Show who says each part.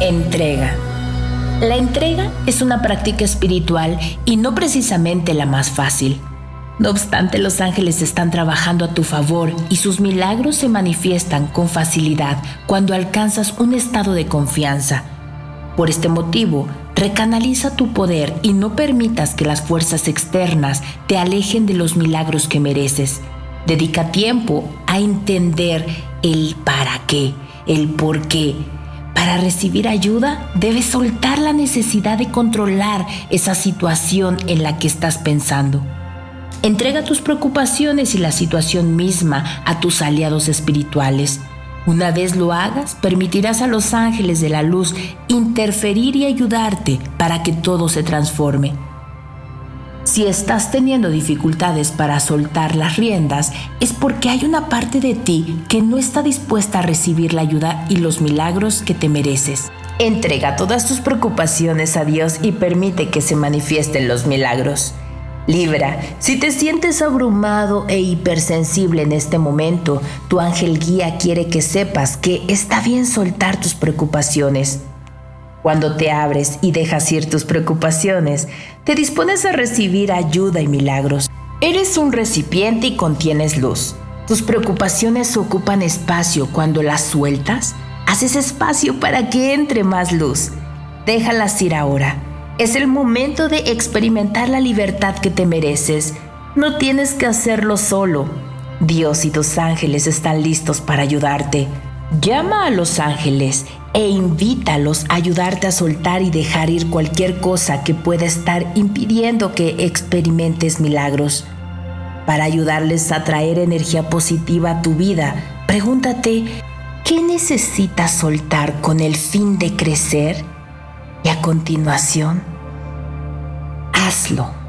Speaker 1: Entrega. La entrega es una práctica espiritual y no precisamente la más fácil. No obstante, los ángeles están trabajando a tu favor y sus milagros se manifiestan con facilidad cuando alcanzas un estado de confianza. Por este motivo, recanaliza tu poder y no permitas que las fuerzas externas te alejen de los milagros que mereces. Dedica tiempo a entender el para qué, el por qué. Para recibir ayuda, debes soltar la necesidad de controlar esa situación en la que estás pensando. Entrega tus preocupaciones y la situación misma a tus aliados espirituales. Una vez lo hagas, permitirás a los ángeles de la luz interferir y ayudarte para que todo se transforme. Si estás teniendo dificultades para soltar las riendas, es porque hay una parte de ti que no está dispuesta a recibir la ayuda y los milagros que te mereces. Entrega todas tus preocupaciones a Dios y permite que se manifiesten los milagros. Libra, si te sientes abrumado e hipersensible en este momento, tu ángel guía quiere que sepas que está bien soltar tus preocupaciones. Cuando te abres y dejas ir tus preocupaciones, te dispones a recibir ayuda y milagros. Eres un recipiente y contienes luz. Tus preocupaciones ocupan espacio. Cuando las sueltas, haces espacio para que entre más luz. Déjalas ir ahora es el momento de experimentar la libertad que te mereces. No tienes que hacerlo solo. Dios y tus ángeles están listos para ayudarte. Llama a los ángeles e invítalos a ayudarte a soltar y dejar ir cualquier cosa que pueda estar impidiendo que experimentes milagros. Para ayudarles a traer energía positiva a tu vida, pregúntate, ¿qué necesitas soltar con el fin de crecer? Y a continuación, hazlo.